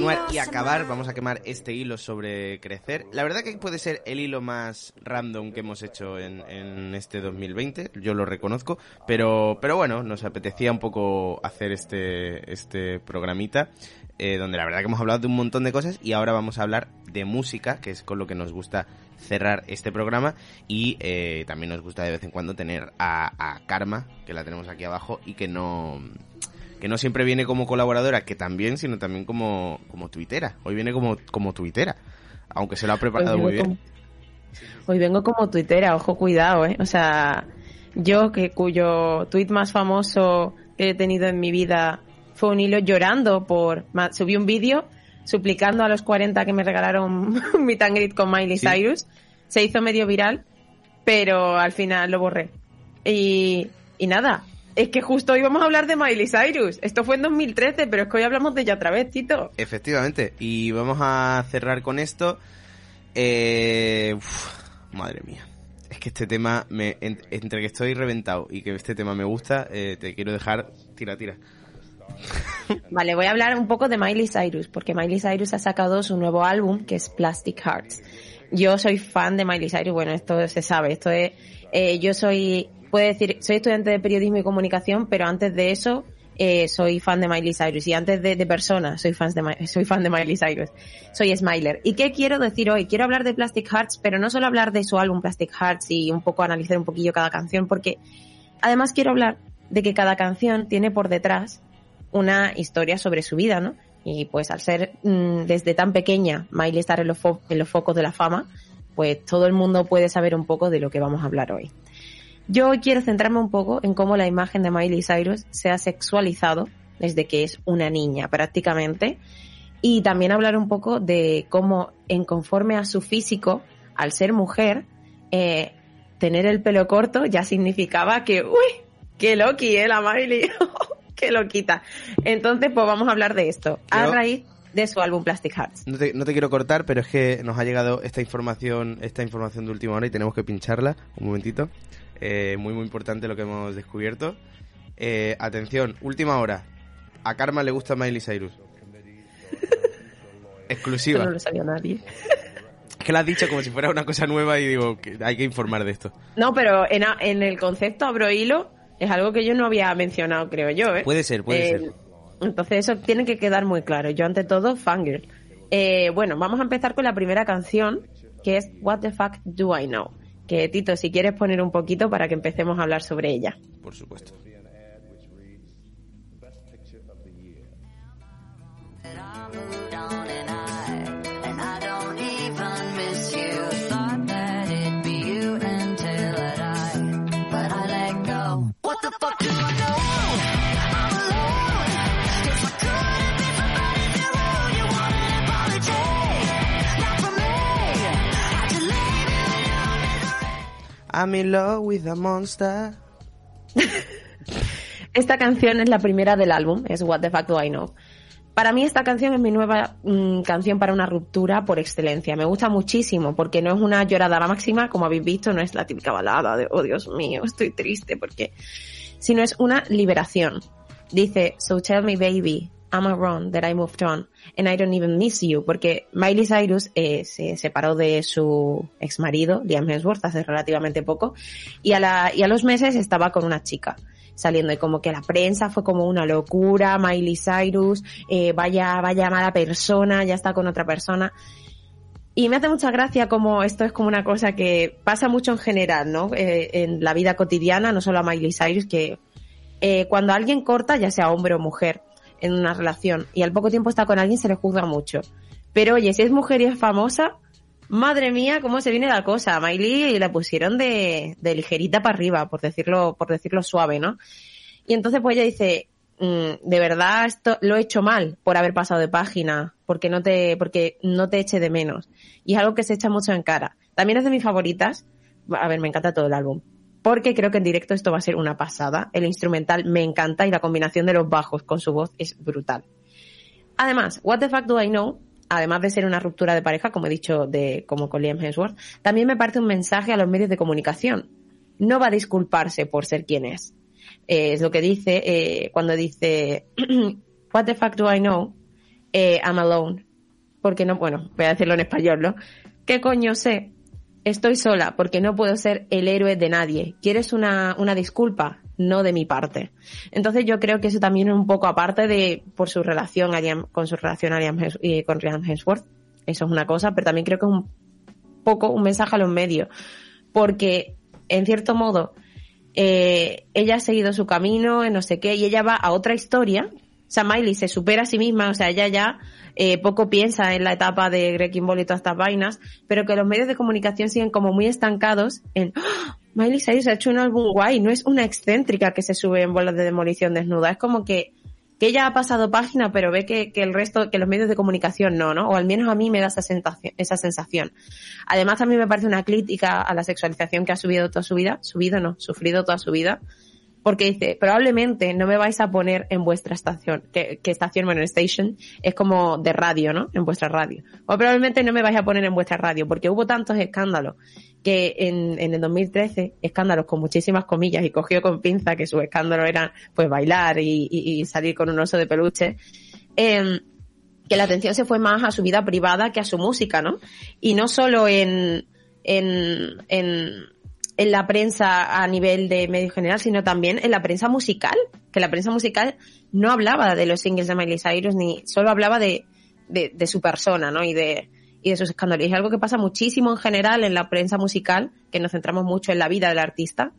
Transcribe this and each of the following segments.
continuar y acabar, vamos a quemar este hilo sobre crecer. La verdad que puede ser el hilo más random que hemos hecho en, en este 2020, yo lo reconozco, pero, pero bueno, nos apetecía un poco hacer este, este programita, eh, donde la verdad que hemos hablado de un montón de cosas y ahora vamos a hablar de música, que es con lo que nos gusta cerrar este programa y eh, también nos gusta de vez en cuando tener a, a Karma, que la tenemos aquí abajo y que no que no siempre viene como colaboradora, que también, sino también como, como tuitera. Hoy viene como, como tuitera, aunque se lo ha preparado muy bien. hoy vengo como tuitera, ojo, cuidado, ¿eh? O sea, yo que cuyo tuit más famoso que he tenido en mi vida fue un hilo llorando por... Subí un vídeo suplicando a los 40 que me regalaron and greet con Miley Cyrus. Se hizo medio viral, pero al final lo borré. Y, y nada, es que justo hoy vamos a hablar de Miley Cyrus. Esto fue en 2013, pero es que hoy hablamos de ella otra vez, Tito. Efectivamente. Y vamos a cerrar con esto. Eh, madre mía. Es que este tema, me, entre que estoy reventado y que este tema me gusta, eh, te quiero dejar tira, tira. Vale, voy a hablar un poco de Miley Cyrus, porque Miley Cyrus ha sacado su nuevo álbum, que es Plastic Hearts. Yo soy fan de Miley Cyrus, bueno, esto se sabe, esto es, eh, yo soy puede decir, soy estudiante de periodismo y comunicación, pero antes de eso eh, soy fan de Miley Cyrus y antes de, persona soy fan de, soy fan de Miley Cyrus. Soy Smiler. ¿Y qué quiero decir hoy? Quiero hablar de Plastic Hearts, pero no solo hablar de su álbum Plastic Hearts y un poco analizar un poquillo cada canción, porque además quiero hablar de que cada canción tiene por detrás una historia sobre su vida, ¿no? Y pues al ser mmm, desde tan pequeña Miley estar en los, en los focos de la fama, pues todo el mundo puede saber un poco de lo que vamos a hablar hoy. Yo hoy quiero centrarme un poco en cómo la imagen de Miley Cyrus se ha sexualizado desde que es una niña prácticamente y también hablar un poco de cómo en conforme a su físico, al ser mujer, eh, tener el pelo corto ya significaba que, uy, qué loqui, eh, la Miley, qué loquita. Entonces, pues vamos a hablar de esto. A raíz de su álbum Plastic Hearts. No te, no te, quiero cortar, pero es que nos ha llegado esta información, esta información de última hora y tenemos que pincharla. Un momentito. Eh, muy, muy importante lo que hemos descubierto. Eh, atención, última hora. A Karma le gusta Miley Cyrus. Exclusiva. Esto no lo sabía nadie. Es que lo has dicho como si fuera una cosa nueva y digo que hay que informar de esto. No, pero en, en el concepto abro hilo es algo que yo no había mencionado, creo yo. ¿eh? Puede ser, puede eh, ser. Entonces eso tiene que quedar muy claro. Yo ante todo, fangirl. Eh, bueno, vamos a empezar con la primera canción, que es What the Fuck Do I Know que Tito, si quieres poner un poquito para que empecemos a hablar sobre ella. Por supuesto. I'm in love with a monster. esta canción es la primera del álbum, es What the Fuck Do I Know. Para mí esta canción es mi nueva mmm, canción para una ruptura por excelencia. Me gusta muchísimo porque no es una llorada a la máxima, como habéis visto, no es la típica balada de, oh Dios mío, estoy triste porque, sino es una liberación. Dice, so tell me baby, I'm a wrong that I moved on and I don't even miss you, porque Miley Cyrus eh, se separó de su ex marido, Liam Hemsworth, hace relativamente poco, y a, la, y a los meses estaba con una chica saliendo y como que la prensa fue como una locura, Miley Cyrus, eh, vaya, vaya mala persona, ya está con otra persona. Y me hace mucha gracia como esto es como una cosa que pasa mucho en general, ¿no? Eh, en la vida cotidiana, no solo a Miley Cyrus, que eh, cuando alguien corta, ya sea hombre o mujer, en una relación y al poco tiempo está con alguien se le juzga mucho. Pero oye, si es mujer y es famosa, madre mía, cómo se viene la cosa. A Miley la pusieron de, de ligerita para arriba, por decirlo, por decirlo suave, ¿no? Y entonces pues ella dice, mm, de verdad esto lo he hecho mal por haber pasado de página, porque no te, porque no te eche de menos. Y es algo que se echa mucho en cara. También es de mis favoritas. A ver, me encanta todo el álbum porque creo que en directo esto va a ser una pasada. El instrumental me encanta y la combinación de los bajos con su voz es brutal. Además, What the Fuck Do I Know, además de ser una ruptura de pareja, como he dicho, de, como con Liam Hemsworth, también me parte un mensaje a los medios de comunicación. No va a disculparse por ser quien es. Eh, es lo que dice eh, cuando dice What the fuck do I know? eh, I'm alone. Porque no, bueno, voy a decirlo en español, ¿no? ¿Qué coño sé? Estoy sola porque no puedo ser el héroe de nadie. ¿Quieres una, una disculpa? No de mi parte. Entonces yo creo que eso también es un poco aparte de por su relación con su relación y con Ryan Hemsworth. Eso es una cosa, pero también creo que es un poco un mensaje a los medios. Porque, en cierto modo, eh, ella ha seguido su camino, no sé qué, y ella va a otra historia. O sea, Miley se supera a sí misma, o sea, ella ya eh, poco piensa en la etapa de Greg Kimball y todas estas vainas, pero que los medios de comunicación siguen como muy estancados en ¡Ah! Miley Cyrus ha hecho un álbum guay, no es una excéntrica que se sube en bolas de demolición desnuda, es como que que ella ha pasado página, pero ve que, que, el resto, que los medios de comunicación no, ¿no? O al menos a mí me da esa sensación, esa sensación. Además, también me parece una crítica a la sexualización que ha subido toda su vida, subido no, sufrido toda su vida, porque dice, probablemente no me vais a poner en vuestra estación, que, que estación, bueno, station, es como de radio, ¿no? En vuestra radio. O probablemente no me vais a poner en vuestra radio, porque hubo tantos escándalos que en, en el 2013, escándalos con muchísimas comillas, y cogió con pinza que su escándalo era pues bailar y, y, salir con un oso de peluche, eh, que la atención se fue más a su vida privada que a su música, ¿no? Y no solo en, en, en, en la prensa a nivel de medio general, sino también en la prensa musical, que la prensa musical no hablaba de los singles de Miley Cyrus, ni solo hablaba de, de, de su persona, ¿no? Y de, y de sus escándalos. Es algo que pasa muchísimo en general en la prensa musical, que nos centramos mucho en la vida del artista.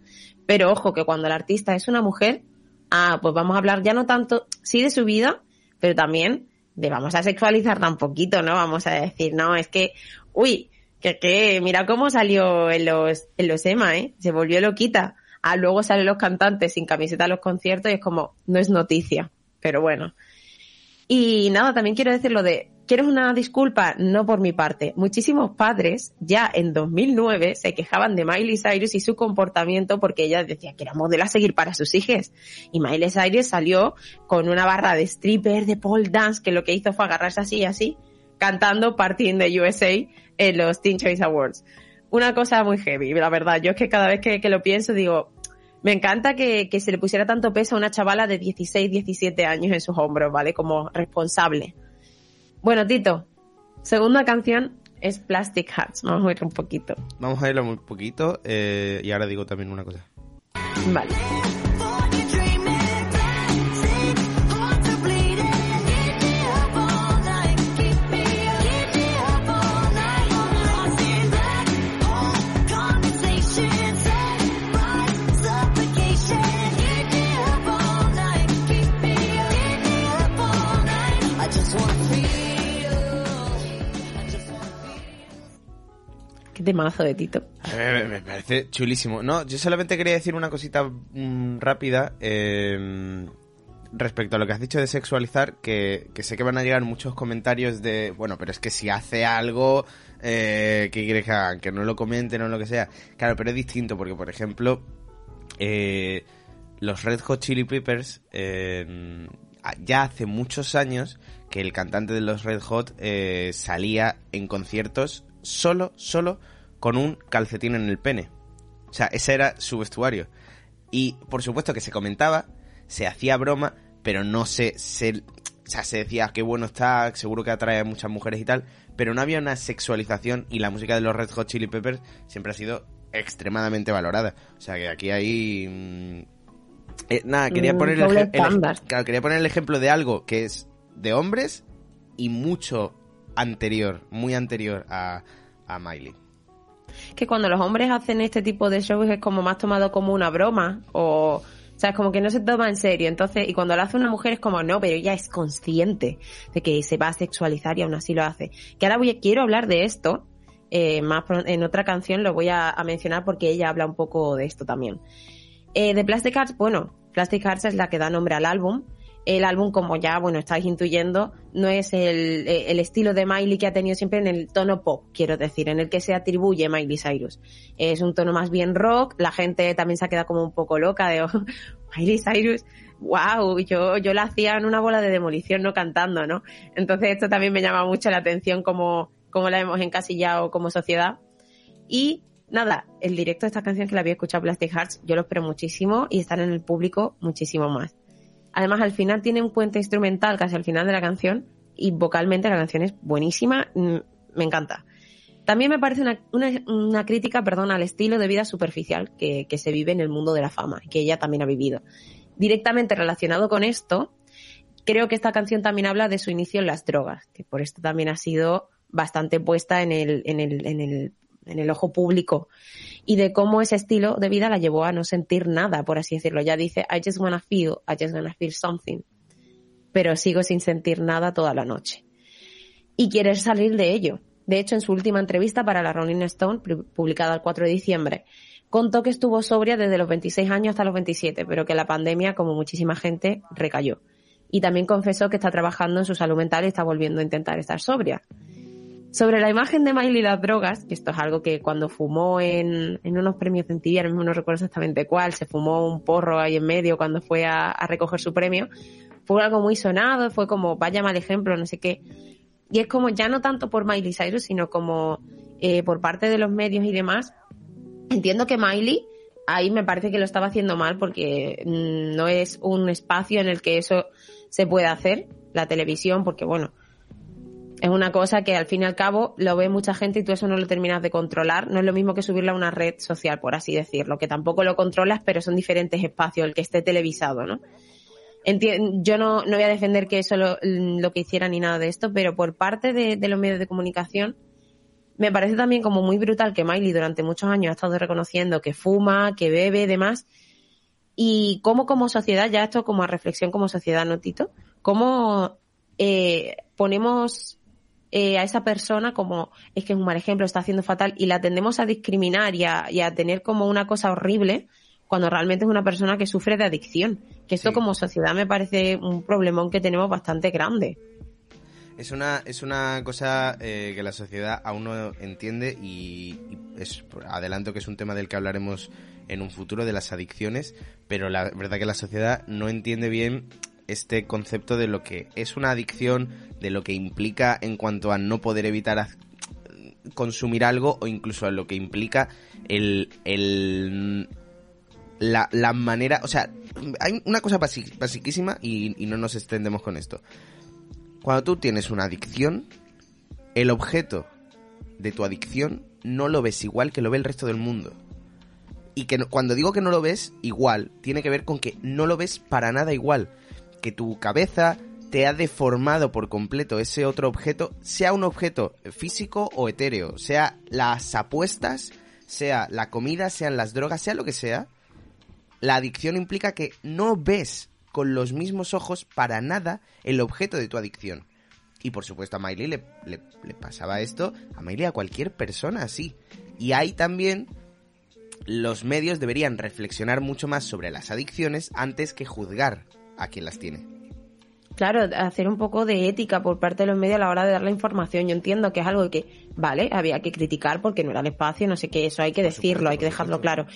Pero ojo, que cuando el artista es una mujer, ah, pues vamos a hablar ya no tanto, sí de su vida, pero también de vamos a sexualizar tan poquito, ¿no? Vamos a decir, no, es que, uy, que, que, mira cómo salió en los, en los EMA, ¿eh? Se volvió loquita. Ah, luego salen los cantantes sin camiseta a los conciertos y es como, no es noticia. Pero bueno. Y nada, también quiero decir lo de, ¿Quieres una disculpa? No por mi parte. Muchísimos padres ya en 2009 se quejaban de Miley Cyrus y su comportamiento porque ella decía que era modelo a seguir para sus hijas. Y Miley Cyrus salió con una barra de stripper, de pole dance, que lo que hizo fue agarrarse así y así, cantando Party de USA en los Teen Choice Awards. Una cosa muy heavy, la verdad. Yo es que cada vez que, que lo pienso digo, me encanta que, que, se le pusiera tanto peso a una chavala de 16, 17 años en sus hombros, ¿vale? Como responsable. Bueno, Tito, segunda canción es Plastic Hearts. Vamos a ir un poquito. Vamos a irlo un poquito eh, y ahora digo también una cosa. Vale. De mazo de Tito. me parece chulísimo. No, yo solamente quería decir una cosita mm, rápida em, respecto a lo que has dicho de sexualizar, que, sé que van a llegar muchos comentarios de, bueno, pero es que si hace algo, eh, que quieres que hagan? Que no lo comenten o lo que sea. Claro, pero es distinto porque, por ejemplo, eh, los Red Hot Chili Peppers em, ya hace muchos años que el cantante de los Red Hot eh, salía en conciertos solo, solo con un calcetín en el pene. O sea, ese era su vestuario. Y por supuesto que se comentaba, se hacía broma, pero no se, se, o sea, se decía qué bueno está, seguro que atrae a muchas mujeres y tal, pero no había una sexualización y la música de los Red Hot Chili Peppers siempre ha sido extremadamente valorada. O sea que aquí hay... Mm, eh, nada, quería poner, el, quería poner el ejemplo de algo que es de hombres y mucho anterior, muy anterior a, a Miley. Que cuando los hombres hacen este tipo de shows es como más tomado como una broma o... O sea, es como que no se toma en serio. Entonces, y cuando lo hace una mujer es como, no, pero ella es consciente de que se va a sexualizar y aún así lo hace. Que ahora voy, quiero hablar de esto, eh, más en otra canción lo voy a, mencionar porque ella habla un poco de esto también. Eh, de Plastic Hearts, bueno, Plastic Hearts es la que da nombre al álbum el álbum, como ya, bueno, estáis intuyendo, no es el, el, estilo de Miley que ha tenido siempre en el tono pop, quiero decir, en el que se atribuye Miley Cyrus. Es un tono más bien rock, la gente también se ha quedado como un poco loca de, oh, Miley Cyrus, wow, yo, yo la hacía en una bola de demolición, no cantando, ¿no? Entonces esto también me llama mucho la atención como, como la hemos encasillado como sociedad. Y nada, el directo de esta canción que la había escuchado Plastic Hearts, yo lo espero muchísimo y estar en el público muchísimo más. Además, al final tiene un puente instrumental casi al final de la canción y vocalmente la canción es buenísima, mm, me encanta. También me parece una, una, crítica, perdón, al estilo de vida superficial que, que se vive en el mundo de la fama, que ella también ha vivido. Directamente relacionado con esto, creo que esta canción también habla de su inicio en las drogas, que por esto también ha sido bastante puesta en el, en el, en el, en el ojo público y de cómo ese estilo de vida la llevó a no sentir nada, por así decirlo. Ya dice, I just wanna feel, I just wanna feel something. Pero sigo sin sentir nada toda la noche. Y quiere salir de ello. De hecho, en su última entrevista para la Rolling Stone, publicada el 4 de diciembre, contó que estuvo sobria desde los 26 años hasta los 27, pero que la pandemia, como muchísima gente, recayó. Y también confesó que está trabajando en su salud mental y está volviendo a intentar estar sobria. Sobre la imagen de Miley y las drogas, que esto es algo que cuando fumó en, en unos premios de MTV, mismo no recuerdo exactamente cuál, se fumó un porro ahí en medio cuando fue a, a recoger su premio, fue algo muy sonado, fue como, vaya mal ejemplo, no sé qué. Y es como, ya no tanto por Miley Cyrus, sino como eh, por parte de los medios y demás. Entiendo que Miley ahí me parece que lo estaba haciendo mal porque mm, no es un espacio en el que eso se puede hacer, la televisión, porque bueno, es una cosa que al fin y al cabo lo ve mucha gente y tú eso no lo terminas de controlar. No es lo mismo que subirla a una red social, por así decirlo, que tampoco lo controlas, pero son diferentes espacios el que esté televisado, ¿no? yo no, no voy a defender que eso lo, lo, que hiciera ni nada de esto, pero por parte de, de, los medios de comunicación, me parece también como muy brutal que Miley durante muchos años ha estado reconociendo que fuma, que bebe, demás, y cómo como sociedad, ya esto como a reflexión como sociedad, ¿no, Tito? Cómo eh, ponemos eh, a esa persona como es que es un mal ejemplo, está haciendo fatal y la tendemos a discriminar y a, y a tener como una cosa horrible cuando realmente es una persona que sufre de adicción. Que esto como sociedad me parece un problemón que tenemos bastante grande. Es una, es una cosa eh, que la sociedad aún no entiende y, es, adelanto que es un tema del que hablaremos en un futuro de las adicciones, pero la verdad que la sociedad no entiende bien este concepto de lo que es una adicción, de lo que implica en cuanto a no poder evitar consumir algo o incluso a lo que implica el, el la, la manera, o sea, hay una cosa basiquísima y, y no nos extendemos con esto. Cuando tú tienes una adicción, el objeto de tu adicción no lo ves igual que lo ve el resto del mundo. Y que cuando digo que no lo ves igual, tiene que ver con que no lo ves para nada igual que tu cabeza te ha deformado por completo ese otro objeto, sea un objeto físico o etéreo, sea las apuestas, sea la comida, sean las drogas, sea lo que sea, la adicción implica que no ves con los mismos ojos para nada el objeto de tu adicción. Y por supuesto a Miley le, pasaba esto, a Miley a cualquier persona así. Y ahí también los medios deberían reflexionar mucho más sobre las adicciones antes que juzgar a quien las tiene. Claro, hacer un poco de ética por parte de los medios a la hora de dar la información. Yo entiendo que es algo que, vale, había que criticar porque no era el espacio, no sé qué, eso hay que decirlo, hay que dejarlo claro.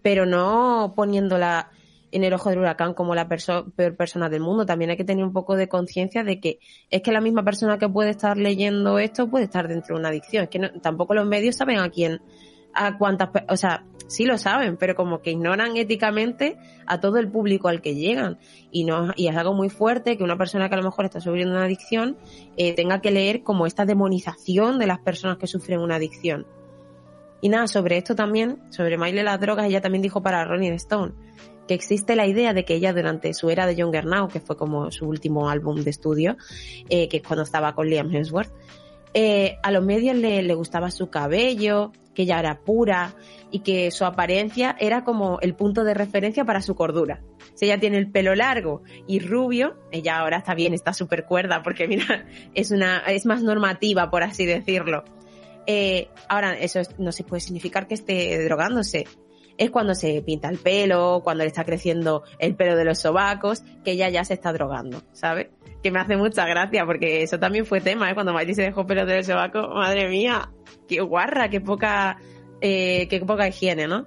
Pero no poniéndola en el ojo del huracán como la peor persona del mundo. También hay que tener un poco de conciencia de que es que la misma persona que puede estar leyendo esto puede estar dentro de una adicción. Es que tampoco los medios saben a quién, a cuántas, o sea, sí lo saben, pero como que ignoran éticamente a todo el público al que llegan. Y, no, y es algo muy fuerte que una persona que a lo mejor está sufriendo una adicción eh, tenga que leer como esta demonización de las personas que sufren una adicción. Y nada, sobre esto también, sobre Miley las drogas, ella también dijo para Rolling Stone que existe la idea de que ella durante su era de Younger Now, que fue como su último álbum de estudio, eh, que es cuando estaba con Liam Hemsworth, eh, a los medios le, le, gustaba su cabello, que ella era pura y que su apariencia era como el punto de referencia para su cordura. Si ella tiene el pelo largo y rubio, ella ahora está bien, está súper cuerda porque mira, es una, es más normativa, por así decirlo. Eh, ahora, eso no se puede significar que esté drogándose. Es cuando se pinta el pelo, cuando le está creciendo el pelo de los sobacos, que ella ya se está drogando, ¿sabes? Que me hace mucha gracia porque eso también fue tema, ¿eh? Cuando Miley se dejó pelo de los sobacos, madre mía, qué guarra, qué poca, eh, qué poca higiene, ¿no?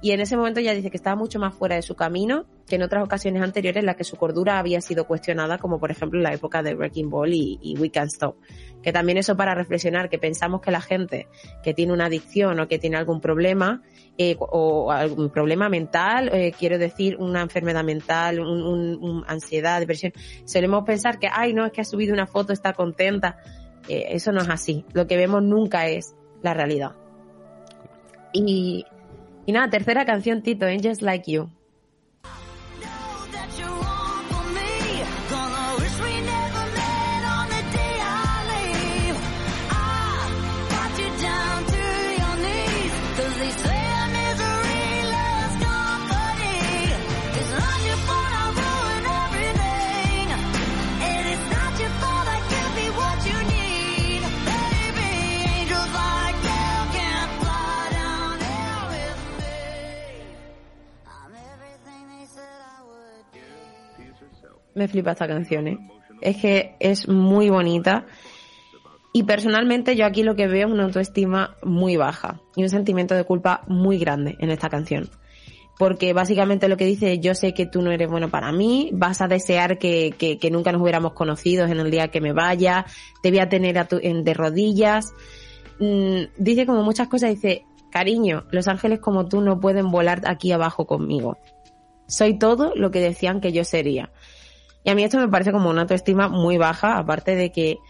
Y en ese momento ella dice que estaba mucho más fuera de su camino que en otras ocasiones anteriores en las que su cordura había sido cuestionada, como por ejemplo en la época de Wrecking Ball y, We Can't Stop. Que también eso para reflexionar, que pensamos que la gente que tiene una adicción o que tiene algún problema, eh, o algún problema mental, eh, quiero decir, una enfermedad mental, un, un- un ansiedad, depresión, solemos pensar que, ay, no, es que ha subido una foto, está contenta. Eh, eso no es así. Lo que vemos nunca es la realidad. Y, y nada, tercera canción, Tito, Angels Like You. Me flipa esta canción, ¿eh? Es que es muy bonita. Y personalmente yo aquí lo que veo es una autoestima muy baja y un sentimiento de culpa muy grande en esta canción. Porque básicamente lo que dice yo sé que tú no eres bueno para mí, vas a desear que, que- nunca nos hubiéramos conocido en el día que me vaya, te voy a tener a tu- de rodillas. Mm, dice como muchas cosas, dice, cariño, los ángeles como tú no pueden volar aquí abajo conmigo. Soy todo lo que decían que yo sería. Y a mí esto me parece como una autoestima muy baja, aparte de que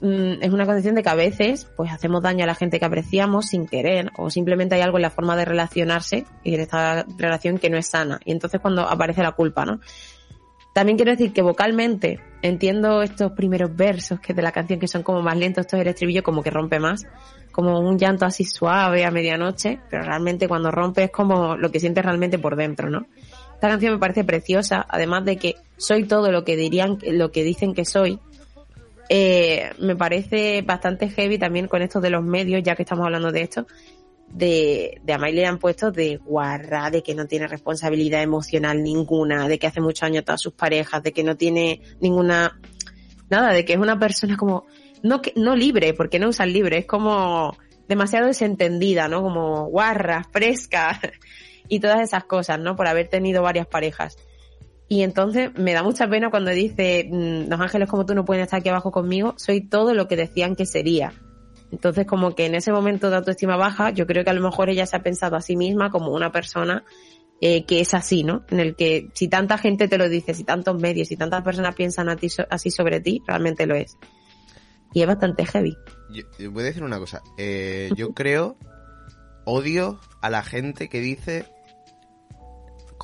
mm, es una condición de que a veces pues hacemos daño a la gente que apreciamos sin querer o simplemente hay algo en la forma de relacionarse y en esta relación que no es sana. Y entonces cuando aparece la culpa, ¿no? También quiero decir que vocalmente entiendo estos primeros versos que de la canción que son como más lentos, esto es el estribillo como que rompe más, como un llanto así suave a medianoche, pero realmente cuando rompe es como lo que sientes realmente por dentro, ¿no? Esta canción me parece preciosa, además de que soy todo lo que dirían, lo que dicen que soy. Eh, me parece bastante heavy también con esto de los medios, ya que estamos hablando de esto, de, de a Miley le han puesto de guarra, de que no tiene responsabilidad emocional ninguna, de que hace muchos años todas sus parejas, de que no tiene ninguna, nada, de que es una persona como, no no libre, porque no usan libre, es como demasiado desentendida, ¿no? Como guarra, fresca y todas esas cosas, ¿no? Por haber tenido varias parejas. Y entonces me da mucha pena cuando dice, mm, los ángeles como tú no pueden estar aquí abajo conmigo, soy todo lo que decían que sería. Entonces como que en ese momento de autoestima baja, yo creo que a lo mejor ella se ha pensado a sí misma como una persona eh, que es así, ¿no? En el que si tanta gente te lo dice, si tantos medios, si tantas personas piensan a ti so- así sobre ti, realmente lo es. Y es bastante heavy. Yo, voy a decir una cosa. Eh, yo creo, odio a la gente que dice,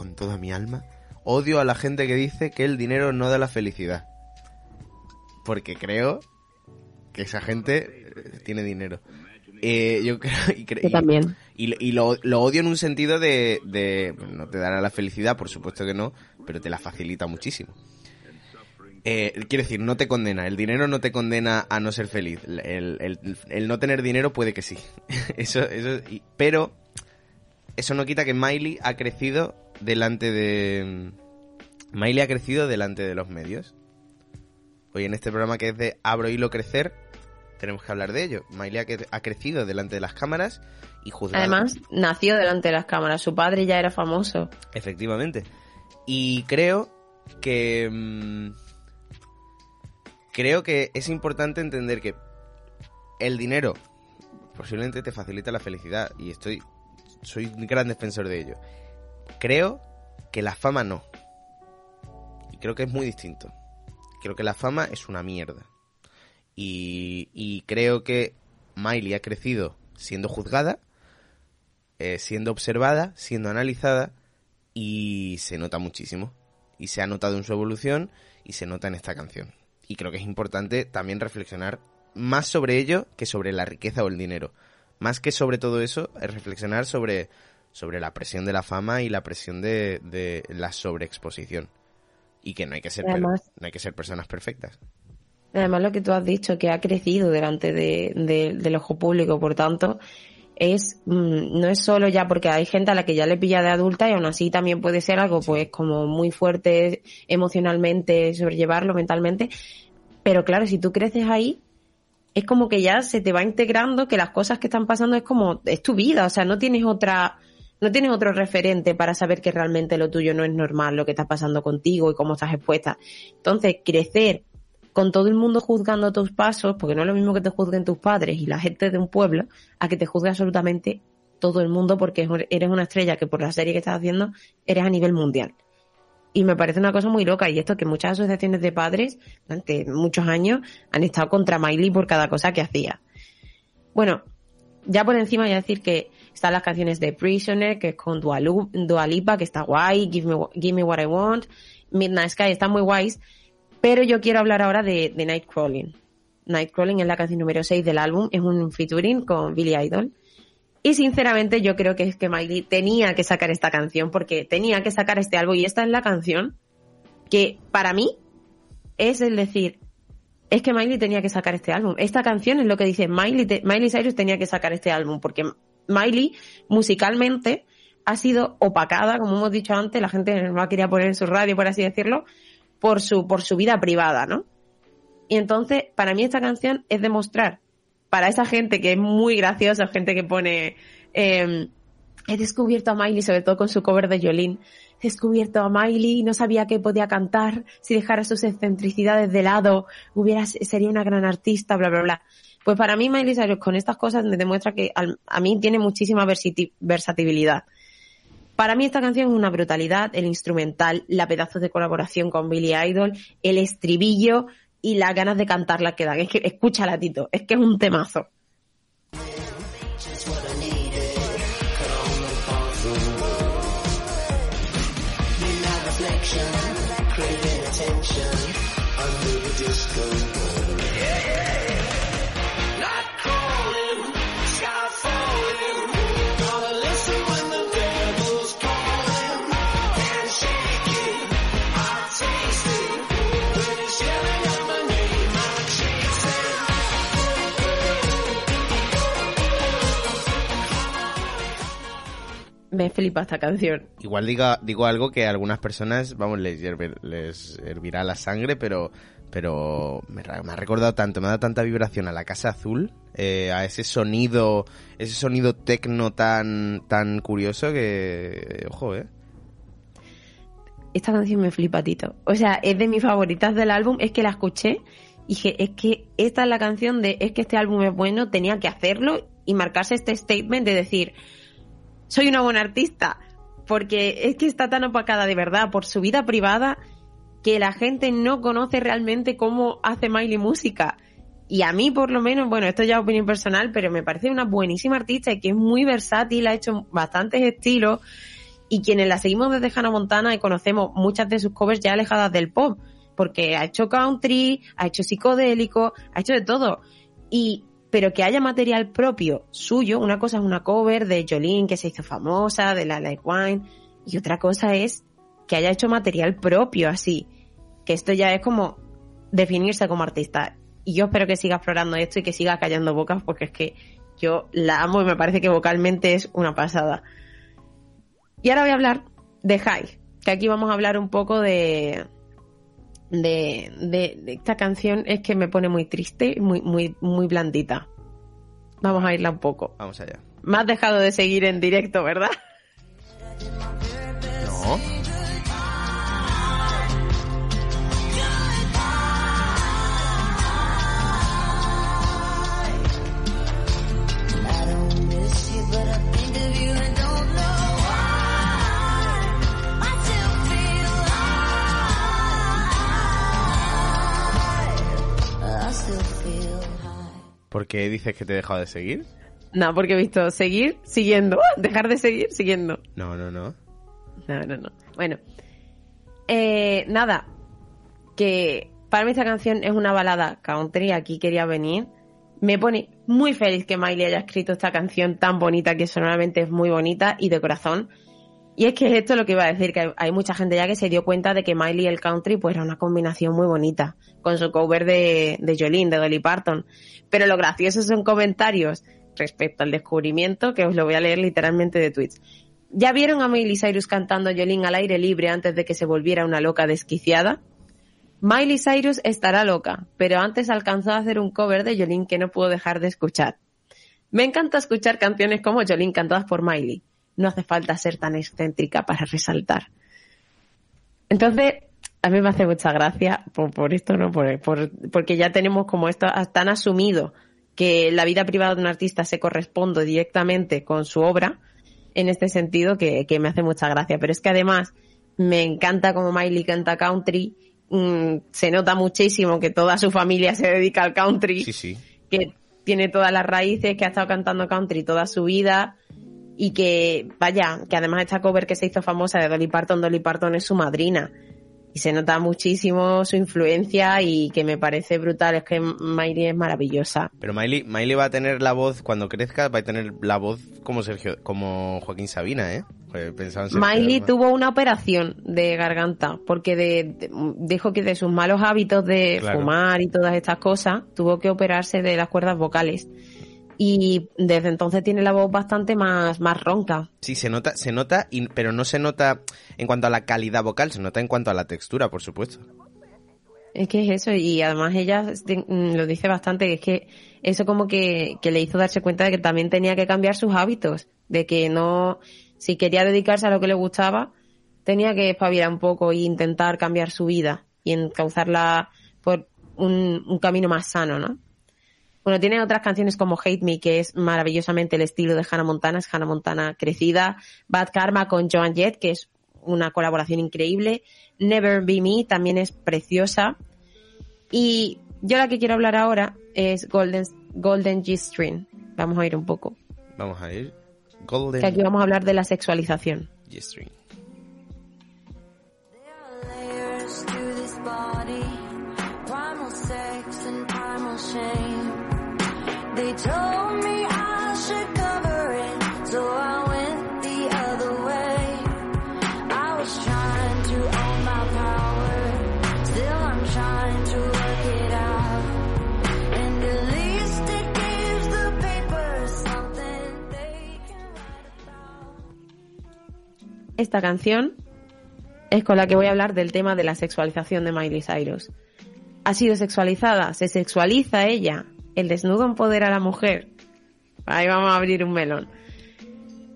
con toda mi alma, odio a la gente que dice que el dinero no da la felicidad. Porque creo que esa gente eh, tiene dinero. Eh, yo creo y, Yo también. y, y lo, lo odio en un sentido de, de no te dará la felicidad, por supuesto que no, pero te la facilita muchísimo. Eh, quiero decir, no te condena. El dinero no te condena a no ser feliz. El, el- el no tener dinero puede que sí. eso, eso, pero eso no quita que Miley ha crecido delante de. Miley ha crecido delante de los medios. Hoy en este programa que es de Abro Hilo Crecer, tenemos que hablar de ello. Miley ha crecido delante de las cámaras y juzgada. Además, nació delante de las cámaras. Su padre ya era famoso. Efectivamente. Y creo que... mm, creo que es importante entender que el dinero posiblemente te facilita la felicidad y estoy... Soy un gran defensor de ello. Creo que la fama no. Y creo que es muy distinto. Creo que la fama es una mierda. Y, y creo que Miley ha crecido siendo juzgada, eh, siendo observada, siendo analizada y se nota muchísimo. Y se ha notado en su evolución y se nota en esta canción. Y creo que es importante también reflexionar más sobre ello que sobre la riqueza o el dinero. Más que sobre todo eso, es reflexionar sobre, sobre la presión de la fama y la presión de, de la sobreexposición. Y que no hay que ser, Además- no hay que ser personas perfectas. Además, lo que tú has dicho, que ha crecido delante de, de- del ojo público, por tanto, es mm, no es solo ya porque hay gente a la que ya le pilla de adulta y aún así también puede ser algo pues como muy fuerte emocionalmente, sobrellevarlo mentalmente. Pero claro, si tú creces ahí, es como que ya se te va integrando que las cosas que están pasando es como, es tu vida, o sea, no tienes otra, no tienes otro referente para saber que realmente lo tuyo no es normal, lo que está pasando contigo y cómo estás expuesta. Entonces, crecer con todo el mundo juzgando tus pasos, porque no es lo mismo que te juzguen tus padres y la gente de un pueblo, a que te juzgue absolutamente todo el mundo porque eres una estrella que por la serie que estás haciendo eres a nivel mundial. Y me parece una cosa muy loca. Y esto que muchas asociaciones de padres durante muchos años han estado contra Miley por cada cosa que hacía. Bueno, ya por encima voy a decir que están las canciones de Prisoner, que es con Dua, Lu- Dua Lipa, que está guay, Give Me, Give Me What I Want, Midnight Sky, están muy guays. Pero yo quiero hablar ahora de, de Nightcrawling. Nightcrawling es la canción número 6 del álbum, es un featuring con Billy Idol. Y sinceramente yo creo que es que Miley tenía que sacar esta canción porque tenía que sacar este álbum y esta es la canción que para mí es el decir, es que Miley tenía que sacar este álbum. Esta canción es lo que dice Miley, Miley Cyrus tenía que sacar este álbum porque Miley musicalmente ha sido opacada, como hemos dicho antes, la gente no la quería poner en su radio, por así decirlo, por su, por su vida privada, ¿no? Y entonces, para mí esta canción es demostrar, para esa gente que es muy graciosa, gente que pone, eh, he descubierto a Miley, sobre todo con su cover de Jolene, he descubierto a Miley y no sabía que podía cantar, si dejara sus excentricidades de lado, hubiera, sería una gran artista, bla, bla, bla. Pues para mí Miley Cyrus con estas cosas me demuestra que a mí tiene muchísima versati- versatibilidad. Para mí esta canción es una brutalidad, el instrumental, la pedazos de colaboración con Billy Idol, el estribillo y las ganas de cantarla que dan. Es que escúchala, Tito, es que es un temazo. Me flipa esta canción. Igual diga, digo algo que a algunas personas, vamos, les, hierve- les hervirá la sangre, pero pero me, ha recordado tanto, me ha dado tanta vibración a la Casa Azul, eh, a ese sonido, ese sonido tecno tan, tan curioso que, ojo, eh. Esta canción me flipa, Tito. O sea, es de mis favoritas del álbum. Es que la escuché y dije, es que esta es la canción de, es que este álbum es bueno, tenía que hacerlo y marcarse este statement de decir, soy una buena artista. Porque es que está tan opacada de verdad por su vida privada que la gente no conoce realmente cómo hace Miley música. Y a mí, por lo menos, bueno, esto ya es opinión personal, pero me parece una buenísima artista y que es muy versátil, ha hecho bastantes estilos y quienes la seguimos desde Hannah Montana y conocemos muchas de sus covers ya alejadas del pop, porque ha hecho country, ha hecho psicodélico, ha hecho de todo. Y pero que haya material propio suyo, una cosa es una cover de Jolene que se hizo famosa, de la Like Wine, y otra cosa es que haya hecho material propio así, que esto ya es como definirse como artista. Y yo espero que siga explorando esto y que siga callando bocas porque es que yo la amo y me parece que vocalmente es una pasada. Y ahora voy a hablar de High, que aquí vamos a hablar un poco de, de, de, de esta canción, es que me pone muy triste, muy, muy, muy blandita. Vamos a irla un poco. Vamos allá. Me has dejado de seguir en directo, ¿verdad? No. ¿Por qué dices que te he dejado de seguir? No, porque he visto seguir, siguiendo. Dejar de seguir, siguiendo. No, no, no. No, no, no. Bueno. Eh, nada. Que para mí esta canción es una balada country. Aquí quería venir. Me pone muy feliz que Miley haya escrito esta canción tan bonita, que sonoramente es muy bonita y de corazón. Y es que esto es lo que iba a decir, que hay- mucha gente ya que se dio cuenta de que Miley y el country pues era una combinación muy bonita, con su cover de, de Jolene, de Dolly Parton. Pero lo gracioso son comentarios respecto al descubrimiento, que os lo voy a leer literalmente de tweets. ¿Ya vieron a Miley Cyrus cantando Jolene al aire libre antes de que se volviera una loca desquiciada? Miley Cyrus estará loca, pero antes alcanzó a hacer un cover de Jolene que no puedo dejar de escuchar. Me encanta escuchar canciones como Jolene cantadas por Miley. No hace falta ser tan excéntrica para resaltar. Entonces, a mí me hace mucha gracia por, por esto, ¿no? Por, por- porque ya tenemos como esto tan asumido que la vida privada de un artista se corresponde directamente con su obra, en este sentido que, que me hace mucha gracia. Pero es que además me encanta como Miley canta country, mm, se nota muchísimo que toda su familia se dedica al country Sí, sí. que tiene todas las raíces, que ha estado cantando country toda su vida y que, vaya, que además esta cover que se hizo famosa de Dolly Parton, Dolly Parton es su madrina. Y se nota muchísimo su influencia y que me parece brutal, es que Miley es maravillosa. Pero Miley, Miley va a tener la voz, cuando crezca, va a tener la voz como Sergio, como Joaquín Sabina, ¿eh? Joder, pensaba en Miley tuvo una operación de garganta porque de- de- dijo que de sus malos hábitos de Claro. fumar y todas estas cosas tuvo que operarse de las cuerdas vocales y desde entonces tiene la voz bastante más más ronca. Sí, se nota, se nota, pero no se nota en cuanto a la calidad vocal, se nota en cuanto a la textura, por supuesto. Es que es eso, y además ella mm, lo dice bastante, que es que eso como que, que le hizo darse cuenta de que también tenía que cambiar sus hábitos, de que no, si quería dedicarse a lo que le gustaba, tenía que espabilar un poco e intentar cambiar su vida y encauzarla por un, un camino más sano, ¿no? Bueno, tiene otras canciones como Hate Me, que es maravillosamente el estilo de Hannah Montana, es Hannah Montana crecida, Bad Karma con Joan Jett, que es una colaboración increíble, Never Be Me también es preciosa, y yo la que quiero hablar ahora es Golden, Golden G-String. Vamos a ir un poco. Vamos a ir. Que Golden aquí vamos a hablar de la sexualización. G-string. primal sex and primal shame. Esta canción es con la que voy a hablar del tema de la sexualización de Miley Cyrus. Ha sido sexualizada, se sexualiza ella. El desnudo empodera a la mujer. Ahí vamos a abrir un melón.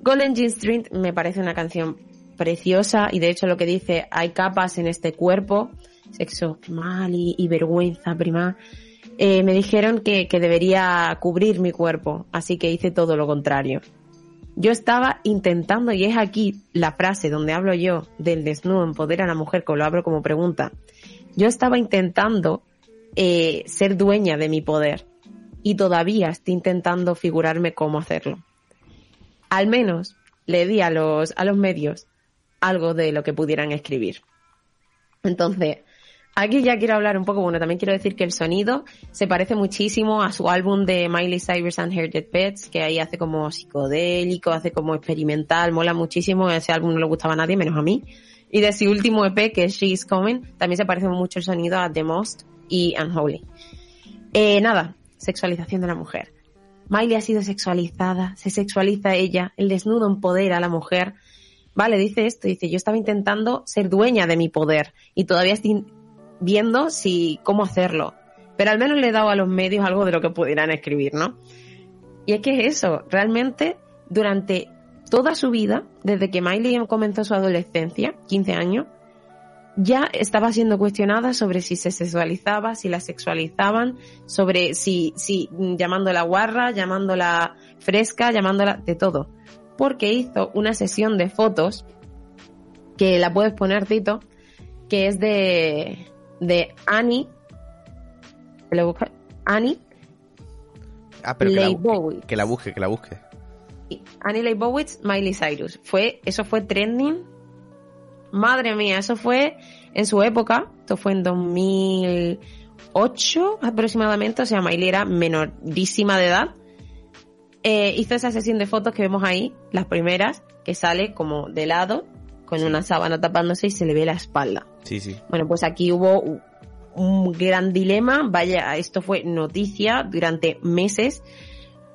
Golden Jean Street me parece una canción preciosa y de hecho lo que dice, hay capas en este cuerpo, sexo mal y, vergüenza prima. Eh, me dijeron que, que debería cubrir mi cuerpo, así que hice todo lo contrario. Yo estaba intentando, y es aquí la frase donde hablo yo del desnudo empodera a la mujer, que lo abro como pregunta. Yo estaba intentando eh, ser dueña de mi poder y todavía estoy intentando figurarme cómo hacerlo. Al menos le di a los, a los medios algo de lo que pudieran escribir. Entonces, aquí ya quiero hablar un poco, bueno, también quiero decir que el sonido se parece muchísimo a su álbum de Miley Cyrus and Her Pets, que ahí hace como psicodélico, hace como experimental, mola muchísimo, ese álbum no le gustaba a nadie, menos a mí. Y de su último EP, que es She's Coming, también se parece mucho el sonido a The Most y Unholy. Eh, nada, sexualización de la mujer. Miley ha sido sexualizada, se sexualiza ella, el desnudo empodera a la mujer. Vale, dice esto, dice, yo estaba intentando ser dueña de mi poder y todavía estoy viendo si cómo hacerlo. Pero al menos le he dado a los medios algo de lo que pudieran escribir, ¿no? Y es que es eso, realmente durante toda su vida, desde que Miley comenzó su adolescencia, 15 años, ya estaba siendo cuestionada sobre si se sexualizaba, si la sexualizaban, sobre si, si mm, llamándola guarra, llamándola fresca, llamándola de todo. Porque hizo una sesión de fotos, que la puedes poner, Tito, que es de, de Annie, ¿te lo busca? Annie Ah, pero que la, Leibowitz. que la busque, que la busque. Annie Leibowitz, Miley Cyrus. Fue, eso fue trending. Madre mía, eso fue en su época. Esto fue en 2008 aproximadamente. O sea, Miley era menorísima de edad. Eh, hizo esa sesión de fotos que vemos ahí, las primeras, que sale como de lado, con una sábana tapándose y se le ve la espalda. Sí, sí. Bueno, pues aquí hubo un gran dilema. Vaya, esto fue noticia durante meses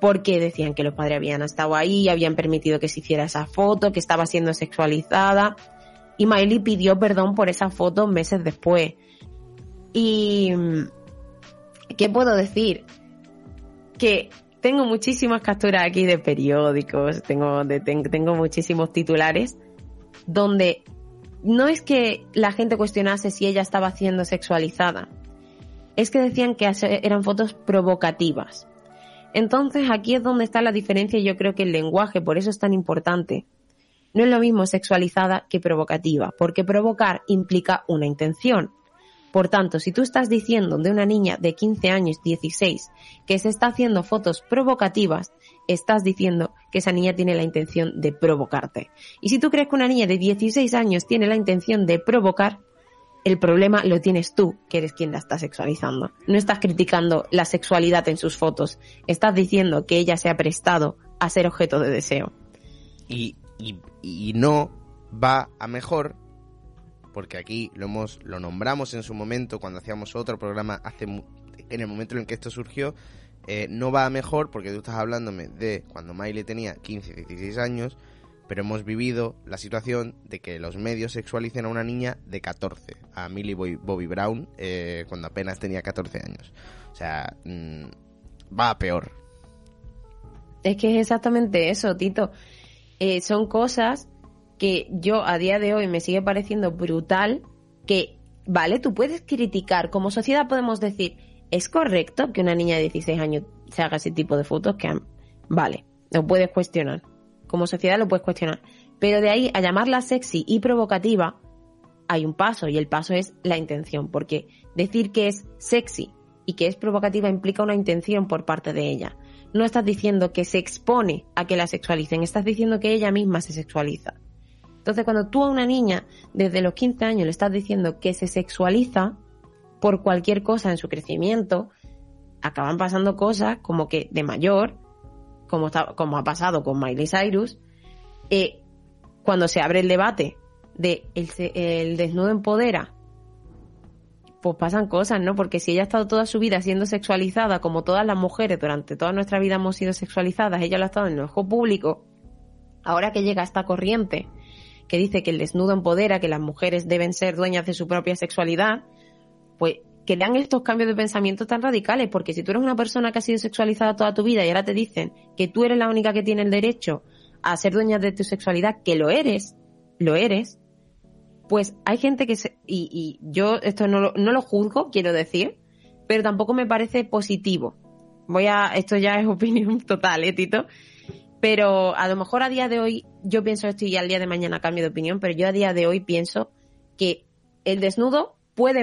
porque decían que los padres habían estado ahí, habían permitido que se hiciera esa foto, que estaba siendo sexualizada. Y Miley pidió perdón por esa foto meses después. Y... ¿Qué puedo decir? Que tengo muchísimas capturas aquí de periódicos, tengo, de- ten- tengo muchísimos titulares donde no es que la gente cuestionase si ella estaba siendo sexualizada, es que decían que eran fotos provocativas. Entonces aquí es donde está la diferencia y yo creo que el lenguaje, por eso es tan importante. No es lo mismo sexualizada que provocativa, porque provocar implica una intención. Por tanto, si tú estás diciendo de una niña de 15 años, 16, que se está haciendo fotos provocativas, estás diciendo que esa niña tiene la intención de provocarte. Y si tú crees que una niña de 16 años tiene la intención de provocar, el problema lo tienes tú, que eres quien la está sexualizando. No estás criticando la sexualidad en sus fotos, estás diciendo que ella se ha prestado a ser objeto de deseo. Y, no va a mejor porque aquí lo hemos lo nombramos en su momento cuando hacíamos otro programa hace en el momento en el que esto surgió eh, no va a mejor porque tú estás hablándome de cuando Miley tenía 15 16 años pero hemos vivido la situación de que los medios sexualicen a una niña de 14 a Millie Bobby, Bobby Brown eh, cuando apenas tenía 14 años o sea mm, va a peor Es que es exactamente eso, Tito. Eh, son cosas que yo a día de hoy me sigue pareciendo brutal que, vale, tú puedes criticar, como sociedad podemos decir, ¿es correcto que una niña de 16 años se haga ese tipo de fotos? Que, vale, lo puedes cuestionar. Como sociedad lo puedes cuestionar. Pero de ahí a llamarla sexy y provocativa, hay un paso y el paso es la intención, porque decir que es sexy y que es provocativa implica una intención por parte de ella. No estás diciendo que se expone a que la sexualicen, estás diciendo que ella misma se sexualiza. Entonces, cuando tú a una niña desde los 15 años le estás diciendo que se sexualiza por cualquier cosa en su crecimiento, acaban pasando cosas como que de mayor, como, ha pasado con Miley Cyrus, eh, cuando se abre el debate de el desnudo empodera, pues pasan cosas, ¿no? Porque si ella ha estado toda su vida siendo sexualizada, como todas las mujeres durante toda nuestra vida hemos sido sexualizadas, ella lo ha estado en el ojo público, ahora que llega esta corriente que dice que el desnudo empodera, que las mujeres deben ser dueñas de su propia sexualidad, pues que dan estos cambios de pensamiento tan radicales, porque si tú eres una persona que ha sido sexualizada toda tu vida y ahora te dicen que tú eres la única que tiene el derecho a ser dueña de tu sexualidad, que lo eres, lo eres, pues hay gente que se, y, yo esto no lo, no lo juzgo, quiero decir, pero tampoco me parece positivo. Voy a, esto ya es opinión total, ¿eh, Tito? Pero a lo mejor a día de hoy, yo pienso esto y al día de mañana cambio de opinión, pero yo a día de hoy pienso que el desnudo puede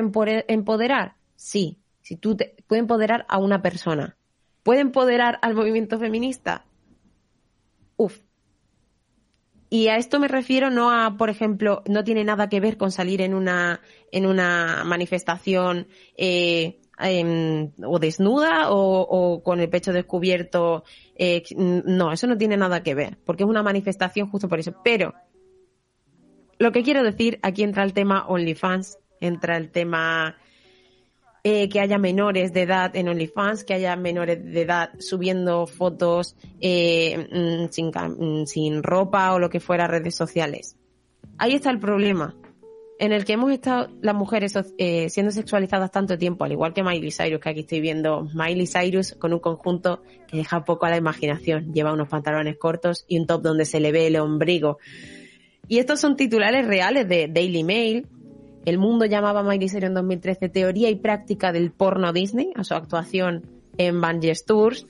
empoderar, sí, si tú te, puede empoderar a una persona, puede empoderar al movimiento feminista, uf. Y a esto me refiero no a, por ejemplo, no tiene nada que ver con salir en una, en una manifestación eh, em, o desnuda o, con el pecho descubierto. eh, no, eso no tiene nada que ver, porque es una manifestación justo por eso. Pero lo que quiero decir, aquí entra el tema OnlyFans, entra el tema eh, que haya menores de edad en OnlyFans, que haya menores de edad subiendo fotos eh, mm, sin, mm, sin ropa o lo que fuera redes sociales. Ahí está el problema, en el que hemos estado las mujeres eh, siendo sexualizadas tanto tiempo, al igual que Miley Cyrus, que aquí estoy viendo Miley Cyrus con un conjunto que deja poco a la imaginación. Lleva unos pantalones cortos y un top donde se le ve el ombligo. Y estos son titulares reales de Daily Mail. El mundo llamaba a Miley Cyrus en 2013 teoría y práctica del porno Disney, a su actuación en Banges Tours.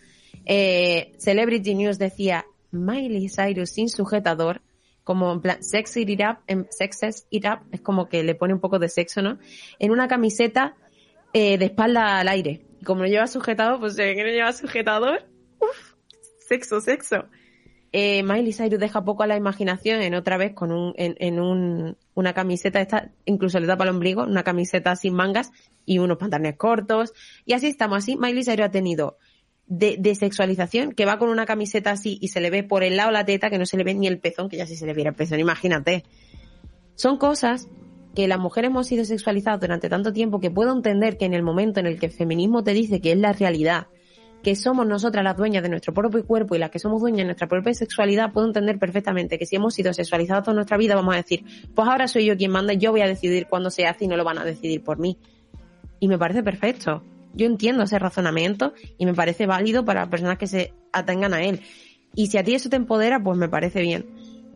Eh, Celebrity News decía Miley Cyrus sin sujetador, como en plan sex it up, en sexes it up, es como que le pone un poco de sexo, ¿no? En una camiseta eh, de espalda al aire. Y como no lleva sujetador, pues se ve que no lleva sujetador. Uf, sexo, sexo. Eh, Miley Cyrus deja poco a la imaginación en otra vez con un, en, en un, una camiseta esta, incluso le tapa el ombligo, una camiseta sin mangas y unos pantalones cortos. Y así estamos así. Miley Cyrus ha tenido de, de sexualización que va con una camiseta así y se le ve por el lado la teta que no se le ve ni el pezón, que ya si se le viera el pezón, imagínate. Son cosas que las mujeres hemos sido sexualizadas durante tanto tiempo que puedo entender que en el momento en el que el feminismo te dice que es la realidad, que somos nosotras las dueñas de nuestro propio cuerpo y las que somos dueñas de nuestra propia sexualidad, puedo entender perfectamente que si hemos sido sexualizados toda nuestra vida, vamos a decir, pues ahora soy yo quien manda y yo voy a decidir cuándo se hace y no lo van a decidir por mí. Y me parece perfecto. Yo entiendo ese razonamiento y me parece válido para las personas que se atengan a él. Y si a ti eso te empodera, pues me parece bien.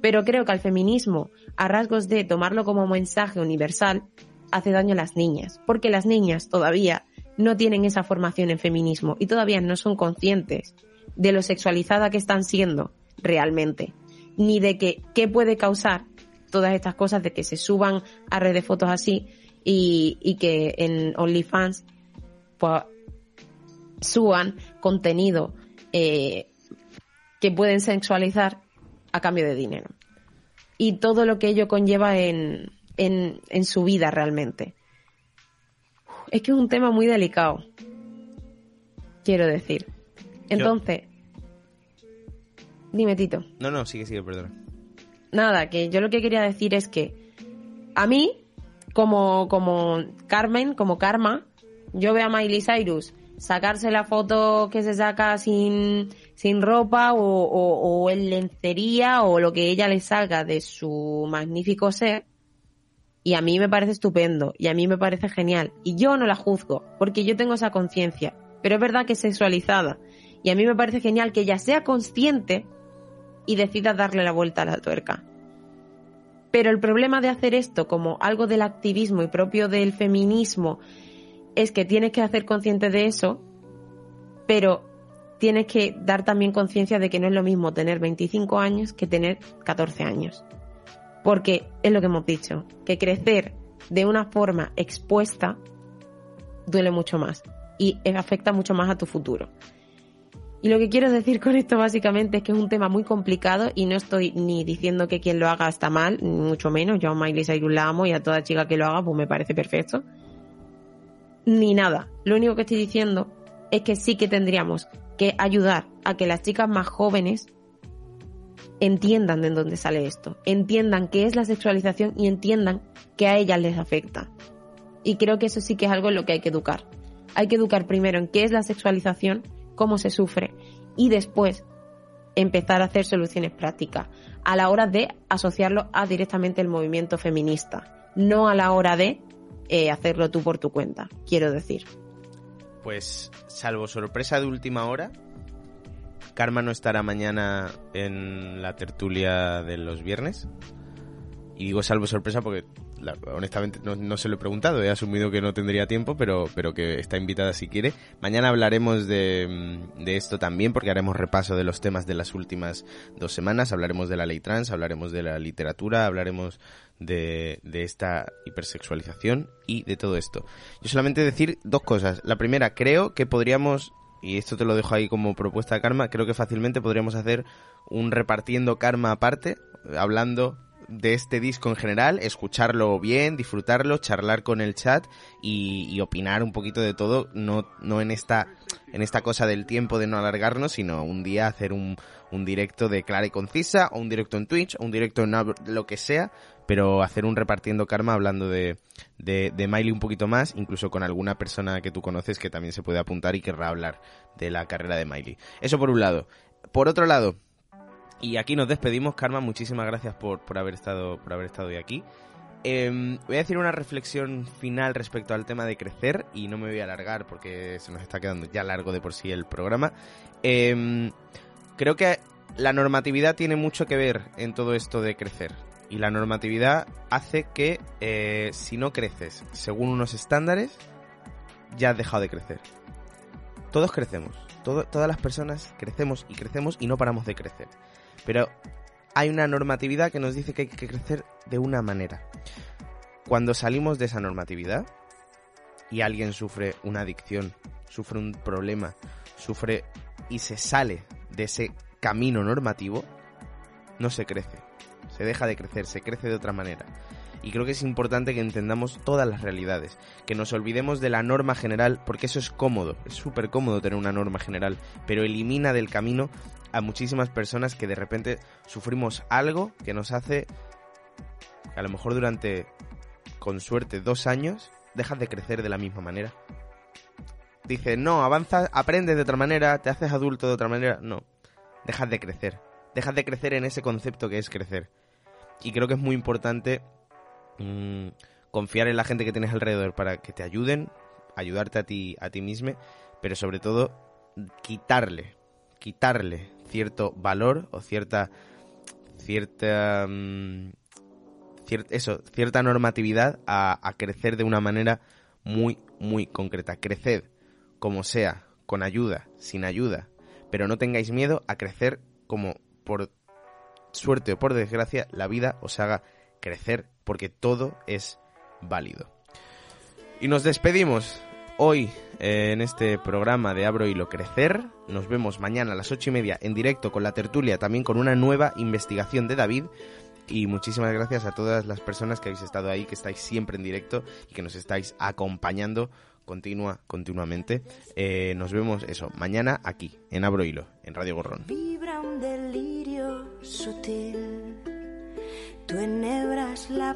Pero creo que al feminismo, a rasgos de tomarlo como mensaje universal, hace daño a las niñas. Porque las niñas todavía no tienen esa formación en feminismo y todavía no son conscientes de lo sexualizada que están siendo realmente. Ni de que qué puede causar todas estas cosas de que se suban a redes de fotos así y, y que en OnlyFans pues suban contenido eh, que pueden sexualizar a cambio de dinero. Y todo lo que ello conlleva en, en, en su vida realmente. Es que es un tema muy delicado. Quiero decir. Entonces, dime Tito. No, no, sigue, sigue, perdona. Nada, que yo lo que quería decir es que a mí, como, como Carmen, como Karma, yo veo a Miley Cyrus sacarse la foto que se saca sin, sin ropa o, o, o en lencería o lo que ella le saca de su magnífico ser. Y a mí me parece estupendo y a mí me parece genial. Y yo no la juzgo porque yo tengo esa conciencia. Pero es verdad que es sexualizada. Y a mí me parece genial que ella sea consciente y decida darle la vuelta a la tuerca. Pero el problema de hacer esto como algo del activismo y propio del feminismo es que tienes que hacer consciente de eso, pero tienes que dar también conciencia de que no es lo mismo tener 25 años que tener 14 años. Porque es lo que hemos dicho, que crecer de una forma expuesta duele mucho más y afecta mucho más a tu futuro. Y lo que quiero decir con esto básicamente es que es un tema muy complicado y no estoy ni diciendo que quien lo haga está mal, ni mucho menos. Yo a Miley Cyrus la amo y a toda chica que lo haga pues me parece perfecto. Ni nada. Lo único que estoy diciendo es que sí que tendríamos que ayudar a que las chicas más jóvenes entiendan de dónde sale esto, entiendan qué es la sexualización y entiendan que a ellas les afecta. Y creo que eso sí que es algo en lo que hay que educar. Hay que educar primero en qué es la sexualización, cómo se sufre y después empezar a hacer soluciones prácticas a la hora de asociarlo a directamente el movimiento feminista, no a la hora de eh, hacerlo tú por tu cuenta, quiero decir. Pues, salvo sorpresa de última hora, Karma no estará mañana en la tertulia de los viernes. Y digo salvo sorpresa porque la- honestamente no, no se lo he preguntado, he asumido que no tendría tiempo, pero, pero que está invitada si quiere. Mañana hablaremos de, mm, de esto también porque haremos repaso de los temas de las últimas dos semanas, hablaremos de la ley trans, hablaremos de la literatura, hablaremos de, de esta hipersexualización y de todo esto. Yo solamente decir dos cosas. La primera, creo que podríamos, y esto te lo dejo ahí como propuesta de karma, creo que fácilmente podríamos hacer un repartiendo karma aparte, hablando de este disco en general, escucharlo bien, disfrutarlo, charlar con el chat y, opinar un poquito de todo, no, no en esta en esta cosa del tiempo de no alargarnos, sino un día hacer un, un directo de clara y concisa, o un directo en Twitch, o un directo en lo que sea, pero hacer un repartiendo karma hablando de, de, de Miley un poquito más, incluso con alguna persona que tú conoces que también se puede apuntar y querrá hablar de la carrera de Miley. Eso por un lado. Por otro lado, y aquí nos despedimos, Karma, muchísimas gracias por, por haber estado por haber estado hoy aquí. Em, voy a decir una reflexión final respecto al tema de crecer y no me voy a alargar porque se nos está quedando ya largo de por sí el programa. Em, creo que la normatividad tiene mucho que ver en todo esto de crecer y la normatividad hace que eh, si no creces según unos estándares ya has dejado de crecer. Todos crecemos, todas las personas crecemos y crecemos y no paramos de crecer. Pero hay una normatividad que nos dice que hay que crecer de una manera. Cuando salimos de esa normatividad y alguien sufre una adicción, sufre un problema, sufre y se sale de ese camino normativo, no se crece. Se deja de crecer, se crece de otra manera. Y creo que es importante que entendamos todas las realidades, que nos olvidemos de la norma general, porque eso es cómodo, es súper cómodo tener una norma general, pero elimina del camino a muchísimas personas que de repente sufrimos algo que nos hace, a lo mejor durante, con suerte, dos años, dejas de crecer de la misma manera. Dices, no, avanzas, aprendes de otra manera, te haces adulto de otra manera. No, dejas de crecer. Dejas de crecer en ese concepto que es crecer. Y creo que es muy importante mm, confiar en la gente que tienes alrededor para que te ayuden ayudarte a ti, a ti mismo, pero sobre todo quitarle, quitarle cierto valor o cierta, cierta, mm, eso, cierta normatividad a, a crecer de una manera muy, muy concreta. Creced como sea, con ayuda, sin ayuda, pero no tengáis miedo a crecer como por suerte o por desgracia la vida os haga crecer porque todo es válido. Y nos despedimos hoy eh, en este programa de Abro Hilo Crecer. Nos vemos mañana a las ocho y media en directo con la tertulia, también con una nueva investigación de David. Y muchísimas gracias a todas las personas que habéis estado ahí, que estáis siempre en directo y que nos estáis acompañando continua, continuamente. Eh, nos vemos eso, mañana aquí, en Abro Hilo, en Radio Gorrón. Vibra un delirio sutil. Enhebras la